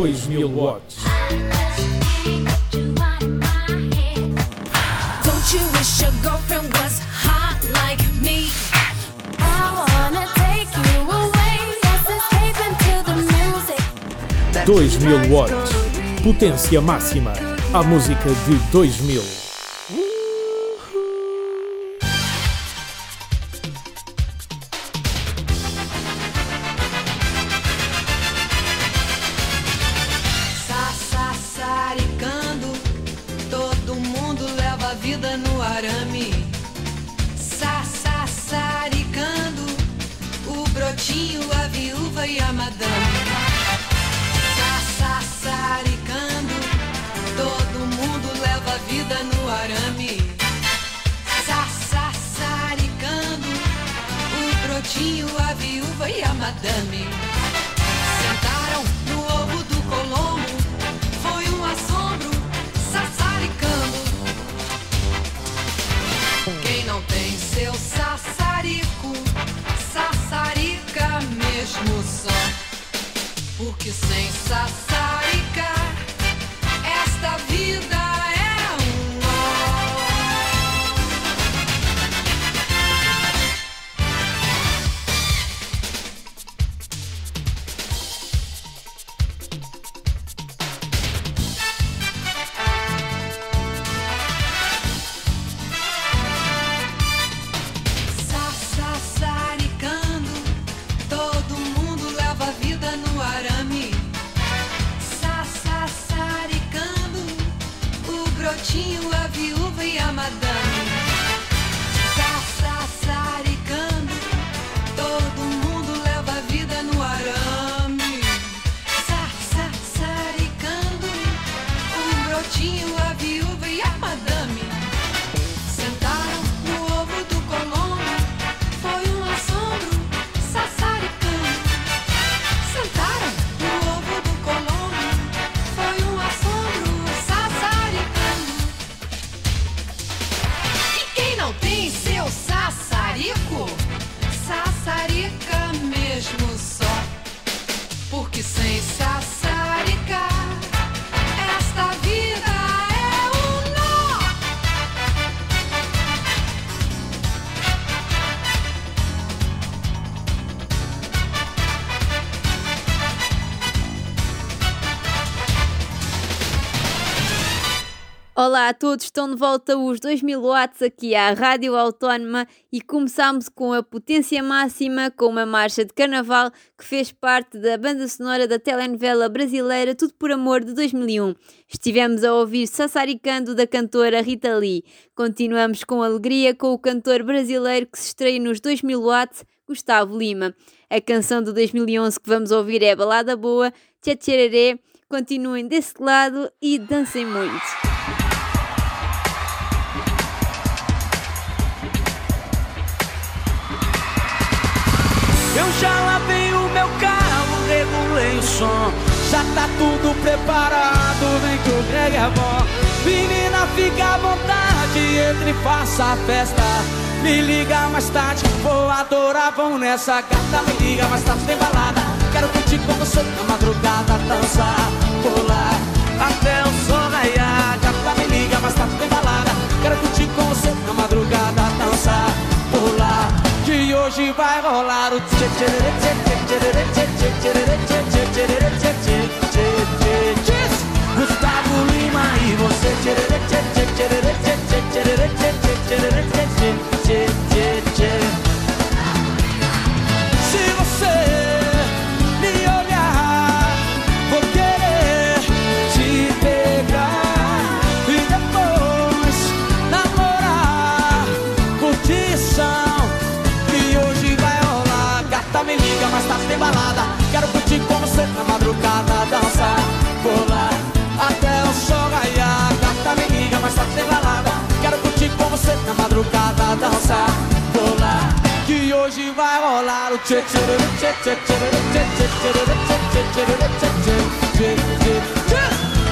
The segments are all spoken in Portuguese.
2000 watts. Don't you wish your girlfriend was hot like me? I wanna take you away. Let's escape into the music. 2000 watts. Potência máxima. A música de 2000. than me. you say Olá a todos, estão de volta os 2000 watts aqui à Rádio Autónoma e começámos com a potência máxima com uma marcha de carnaval que fez parte da banda sonora da telenovela brasileira Tudo por Amor de 2001. Estivemos a ouvir Sassaricando da cantora Rita Lee. Continuamos com alegria com o cantor brasileiro que se estreia nos 2000 watts, Gustavo Lima. A canção de 2011 que vamos ouvir é Balada Boa, Tchatchererê. Continuem desse lado e dancem muito. Som. Já tá tudo preparado, vem que o Greg é bom. Menina, fica à vontade, entre e faça a festa. Me liga mais tarde, vou adorar, vão nessa gata. Me liga mais tarde, tem balada. Quero curtir com você na madrugada, dançar, pular até o sol raiar. Gata, me liga mais tarde, tem balada. Quero curtir com você na madrugada, dançar, pular. Que hoje vai rolar o tchê tchê tchê tchê tchê tchê tchê tchê tchê Gustavo Lima e você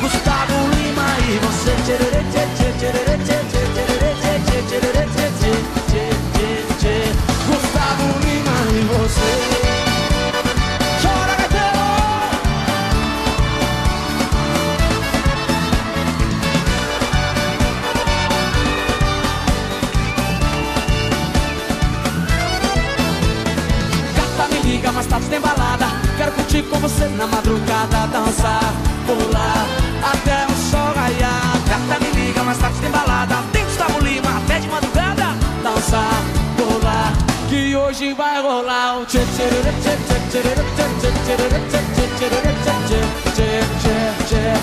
Gustavo Lima e você hoje vai rolar o tchê tchê tchê tchê tchê tchê, tchê, tchê, tchê, tchê tchê tchê tchê tchê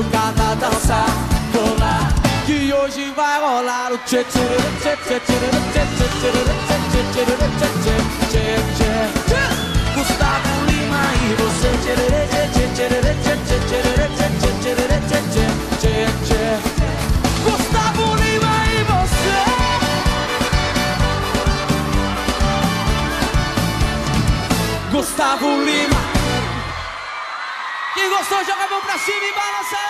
madrugada, dançar, colar. Que hoje vai rolar o tchê tchê tchê tchê tchê tchê tchê tchê tchê tchê tchê tchê tchê tchê Gustavo Lima e você tchê tchê tchê tchê tchê tchê tchê tchê tchê tchê tchê Gustavo Lima e você Gustavo Lima Quem gostou joga a mão pra cima e balança aí.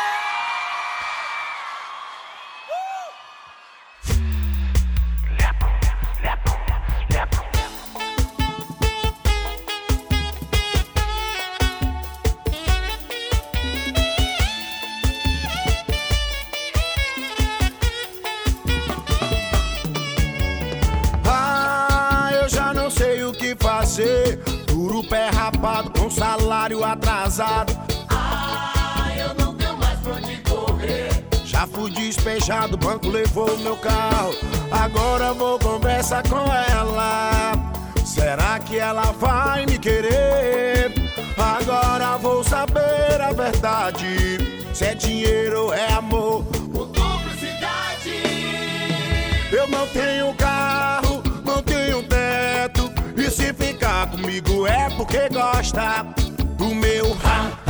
Salário atrasado. Ah, eu não tenho mais pra onde correr. Já fui despejado, o banco levou meu carro. Agora vou conversar com ela. Será que ela vai me querer? Agora vou saber a verdade. Se é dinheiro ou é amor. Ou cumplicidade. Eu não tenho E se ficar comigo é porque gosta do meu ha,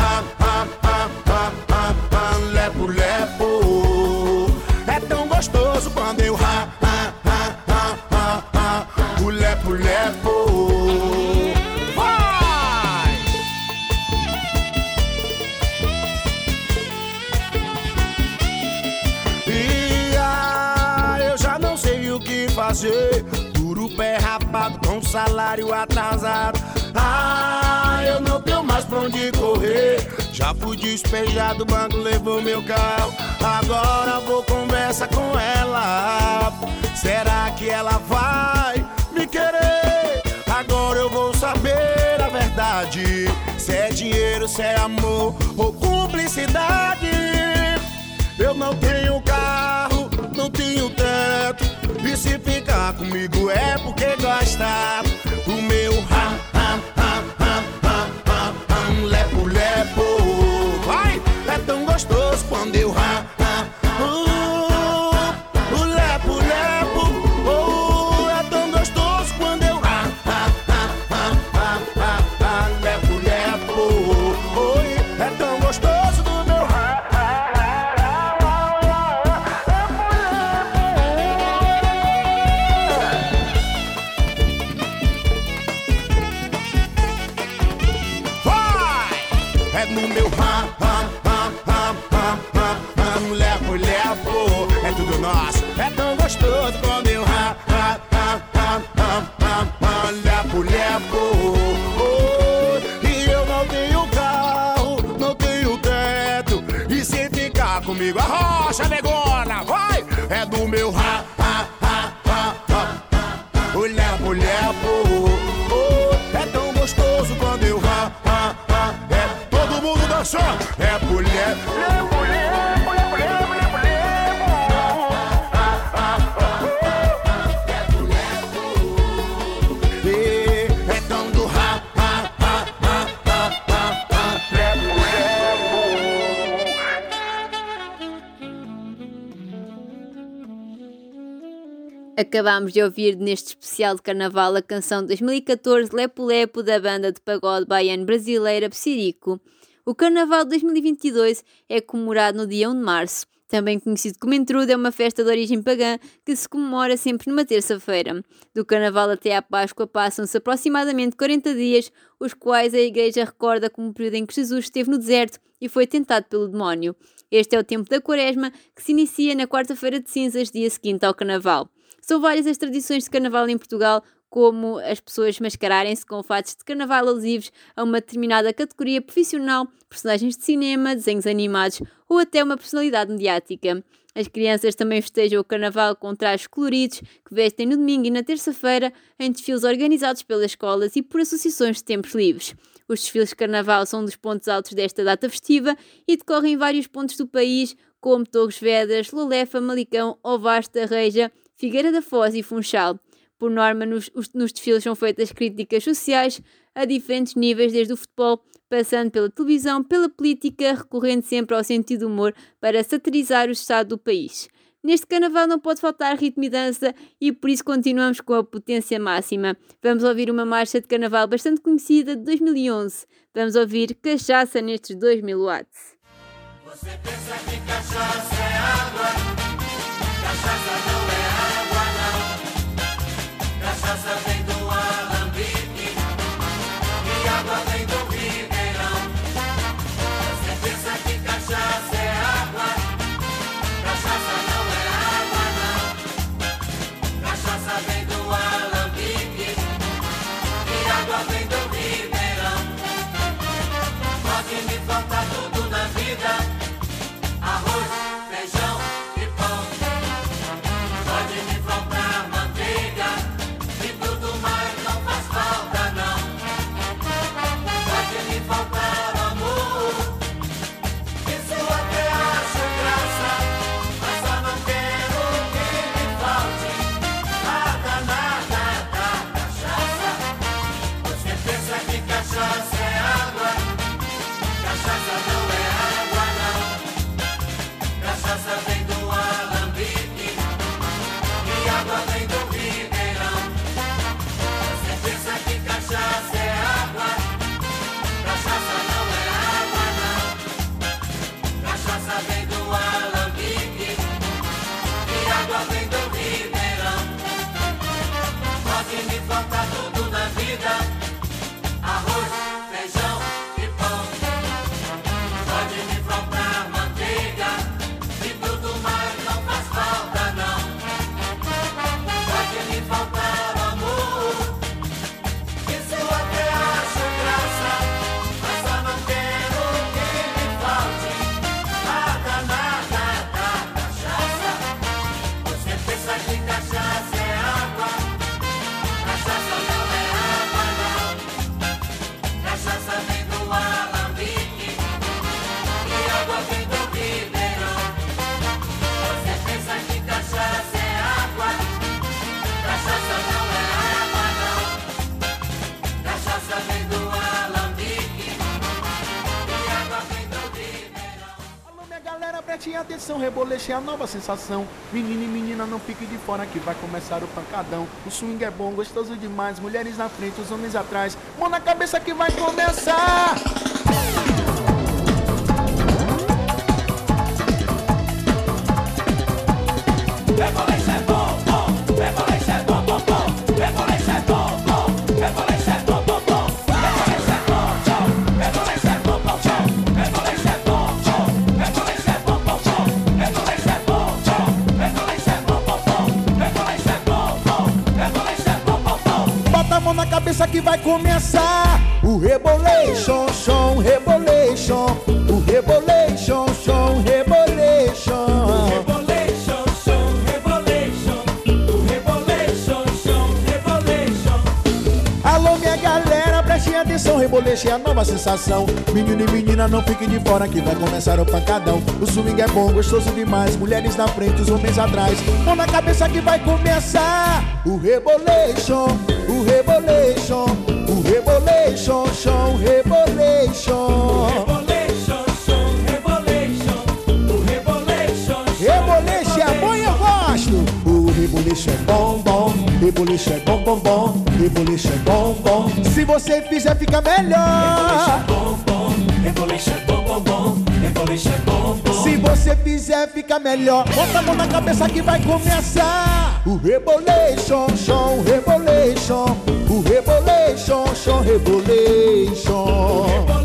salário atrasado. Ah, eu não tenho mais pra onde correr. Já fui despejado, o banco levou meu carro. Agora vou conversar com ela. Será que ela vai me querer? Agora eu vou saber a verdade. Se é dinheiro, se é amor ou cumplicidade. Eu não tenho carro, não tenho teto. E se ficar comigo é porque gosta meu rato. Comigo, a rocha negona, vai! É do meu ha, ha, ha, ha, ha, ha, o lepo, lepo. Oh, é tão gostoso quando eu ha, ha, ha, é todo mundo dançando. Acabámos de ouvir neste especial de carnaval a canção 2014 Lepo Lepo da banda de pagode baiano brasileira Psirico. O carnaval de 2022 é comemorado no dia 1 de março. Também conhecido como Entrudo, é uma festa de origem pagã que se comemora sempre numa terça-feira. Do Carnaval até à Páscoa passam-se aproximadamente 40 dias, os quais a Igreja recorda como o período em que Jesus esteve no deserto e foi tentado pelo demónio. Este é o tempo da Quaresma, que se inicia na quarta-feira de cinzas, dia seguinte ao Carnaval. São várias as tradições de Carnaval em Portugal, como as pessoas mascararem-se com fatos de carnaval alusivos a uma determinada categoria profissional, personagens de cinema, desenhos animados ou até uma personalidade mediática. As crianças também festejam o carnaval com trajes coloridos que vestem no domingo e na terça-feira em desfiles organizados pelas escolas e por associações de tempos livres. Os desfiles de carnaval são um dos pontos altos desta data festiva e decorrem em vários pontos do país, como Torres Vedras, Lolefa, Malicão, Ovasta, Reja, Figueira da Foz e Funchal. Por norma, nos, os- nos desfiles são feitas críticas sociais a diferentes níveis, desde o futebol, passando pela televisão, pela política, recorrendo sempre ao sentido do humor para satirizar o estado do país. Neste carnaval não pode faltar ritmo e dança e por isso continuamos com a potência máxima. Vamos ouvir uma marcha de carnaval bastante conhecida de 2011. Vamos ouvir Cachaça nestes 2000 watts. Alô, 7 e atenção, reboleche é a nova sensação. Menino e menina, não fique de fora que vai começar o pancadão. O swing é bom, gostoso demais. Mulheres na frente, os homens atrás. Mão na cabeça que vai começar. Revolution! Vai começar o rebolation, som, rebolation, é a nova sensação. Menino e menina, não fiquem de fora que vai começar o pancadão. O swing é bom, gostoso demais. Mulheres na frente, os homens atrás. Mão na cabeça que vai começar o rebolation, o rebolation, o rebolation, som, rebolation. Bom. Reboleixo é bom, bom, bom. Reboleixo é bom, bom. Se você fizer, fica melhor. Se você fizer, fica melhor. Bota a mão na cabeça que vai começar. O Rebolation, show, Rebolation. O Rebolation, show, Rebolation. Rebolation,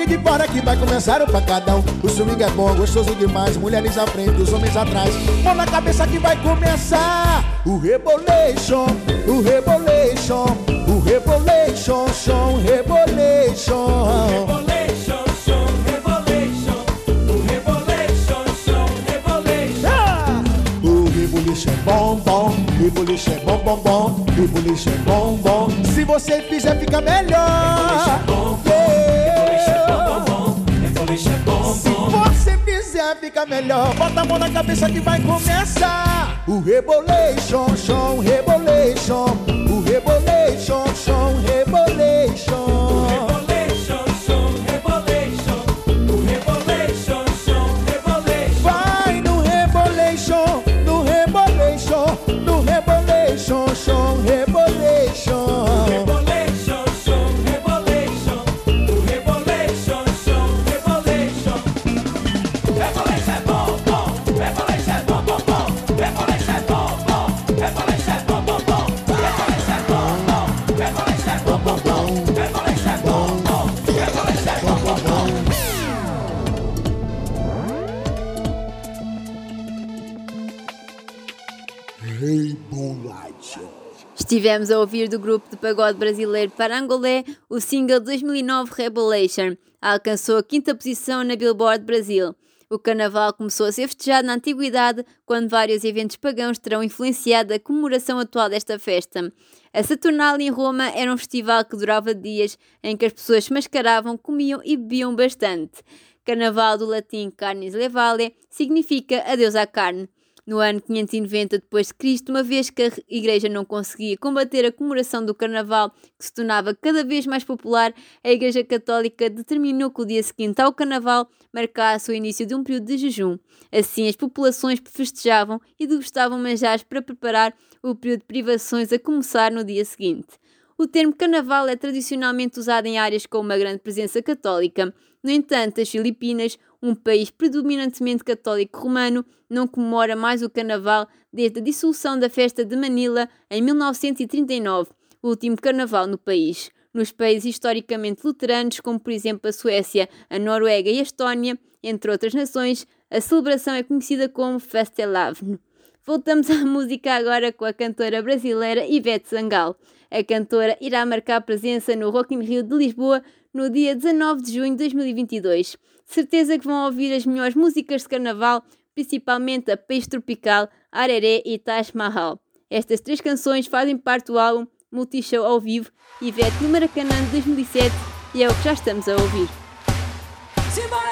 fique de fora que vai começar o pancadão. O swing é bom, gostoso demais. Mulheres à frente, os homens atrás. Mão na cabeça que vai começar o Rebolation, o Rebolation, o Rebolation, show, Rebolation. Rebolation, show, rebolation. O rebolation, rebolation. Ah! O Revolution é bom, bom, Revolution é bom, bom, bom, Revolution é bom, bom. Se você fizer, fica melhor. Rebolation é bom, Se bom. você fizer, fica melhor. Bota a mão na cabeça que vai começar. O Rebolation, Rebolation, Estivemos a ouvir do grupo de pagode brasileiro Parangolé o single de 2009 Rebolation. Alcançou a quinta posição na Billboard Brasil. O carnaval começou a ser festejado na antiguidade, quando vários eventos pagãos terão influenciado a comemoração atual desta festa. A Saturnalia em Roma era um festival que durava dias, em que as pessoas se mascaravam, comiam e bebiam bastante. Carnaval do latim Carnis Levale significa adeus à carne. No ano 590 d.C., uma vez que a Igreja não conseguia combater a comemoração do Carnaval, que se tornava cada vez mais popular, a Igreja Católica determinou que o dia seguinte ao Carnaval marcasse o início de um período de jejum. Assim, as populações festejavam e degustavam manjares para preparar o período de privações a começar no dia seguinte. O termo carnaval é tradicionalmente usado em áreas com uma grande presença católica. No entanto, as Filipinas, um país predominantemente católico romano, não comemora mais o carnaval desde a dissolução da festa de Manila em 1939, o último carnaval no país. Nos países historicamente luteranos, como por exemplo a Suécia, a Noruega e a Estónia, entre outras nações, a celebração é conhecida como Fastelavn. Voltamos à música agora com a cantora brasileira Ivete Sangal. A cantora irá marcar presença no Rock in Rio de Lisboa no dia 19 de junho de 2022. Certeza que vão ouvir as melhores músicas de carnaval, principalmente a Peixe Tropical, Areré e Taj Mahal. Estas três canções fazem parte do álbum Multishow ao vivo Ivete no Maracanã de 2007 e é o que já estamos a ouvir. Simbora,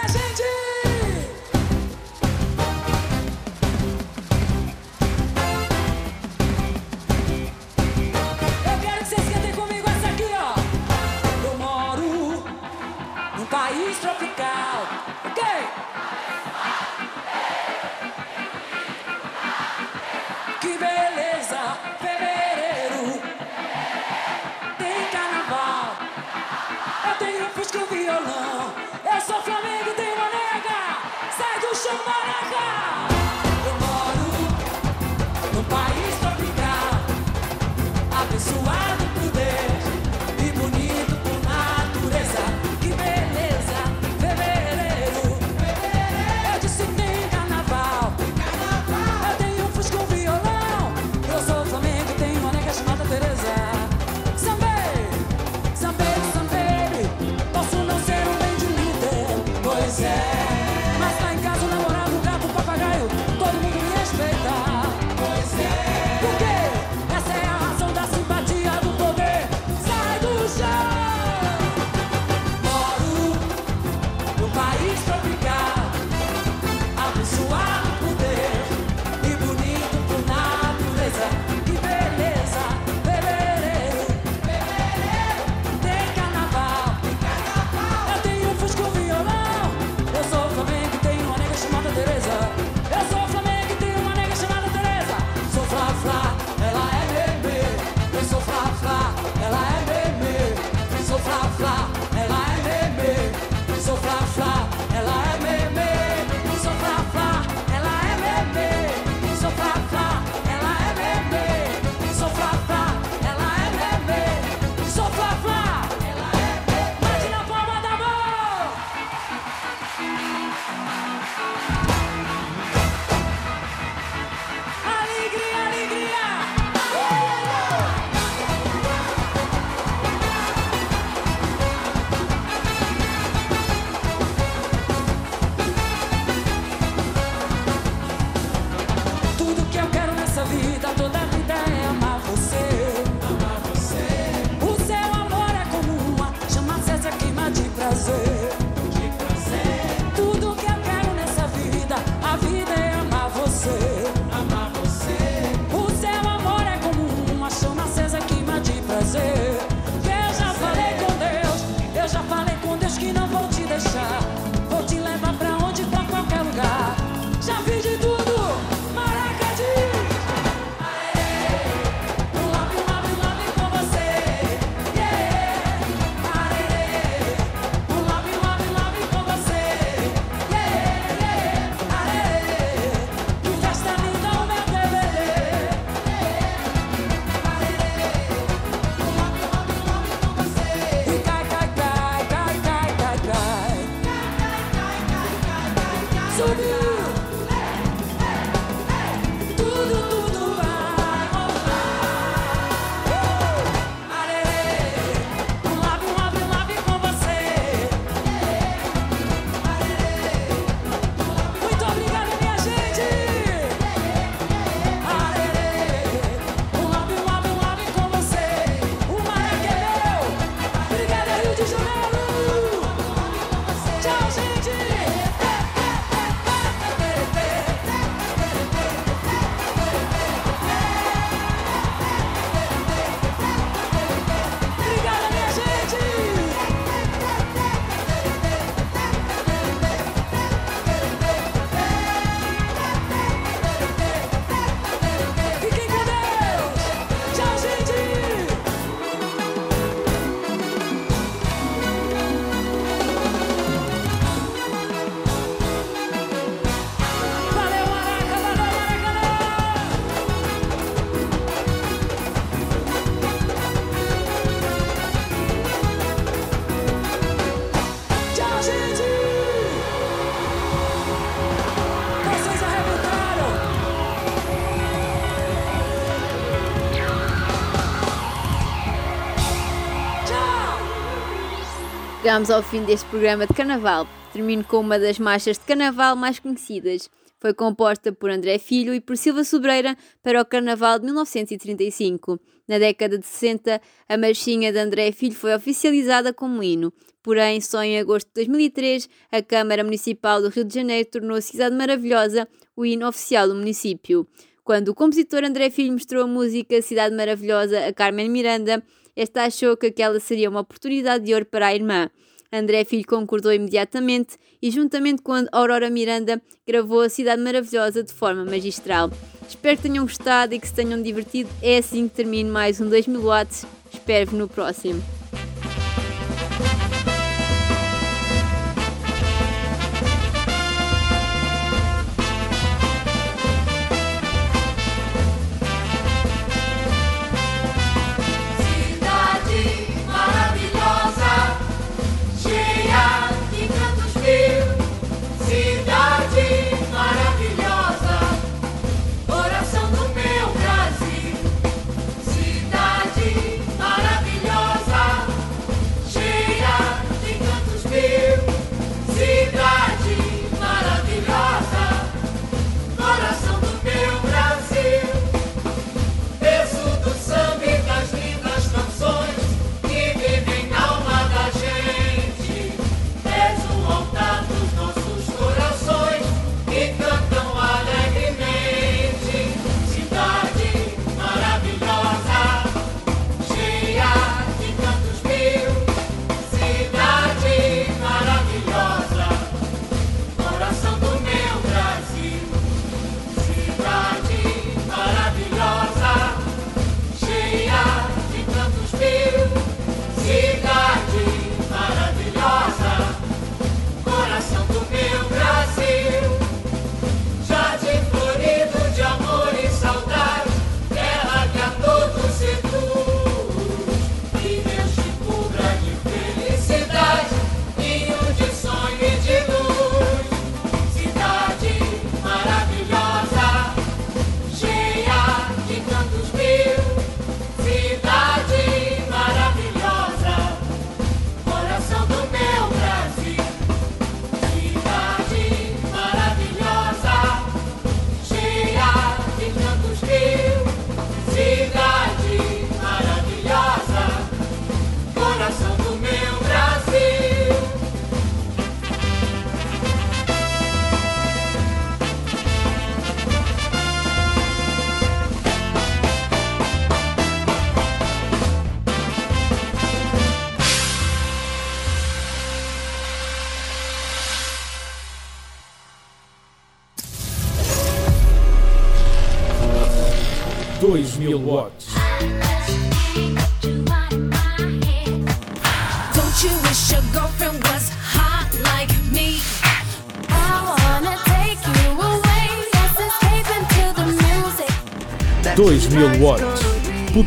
Chegamos ao fim deste programa de carnaval. Termino com uma das marchas de carnaval mais conhecidas. Foi composta por André Filho e por Silva Sobreira para o carnaval de 1935. Na década de 60, a marchinha de André Filho foi oficializada como hino. Porém, só em agosto de 2003, a Câmara Municipal do Rio de Janeiro tornou Cidade Maravilhosa o hino oficial do município. Quando o compositor André Filho mostrou a música Cidade Maravilhosa a Carmen Miranda, esta achou que aquela seria uma oportunidade de ouro para a irmã. André Filho concordou imediatamente e, juntamente com Aurora Miranda, gravou a Cidade Maravilhosa de forma magistral. Espero que tenham gostado e que se tenham divertido. É assim que termino mais um 2000 watts. Espero-vos no próximo.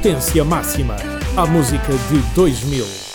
Potência máxima. A música de 2000.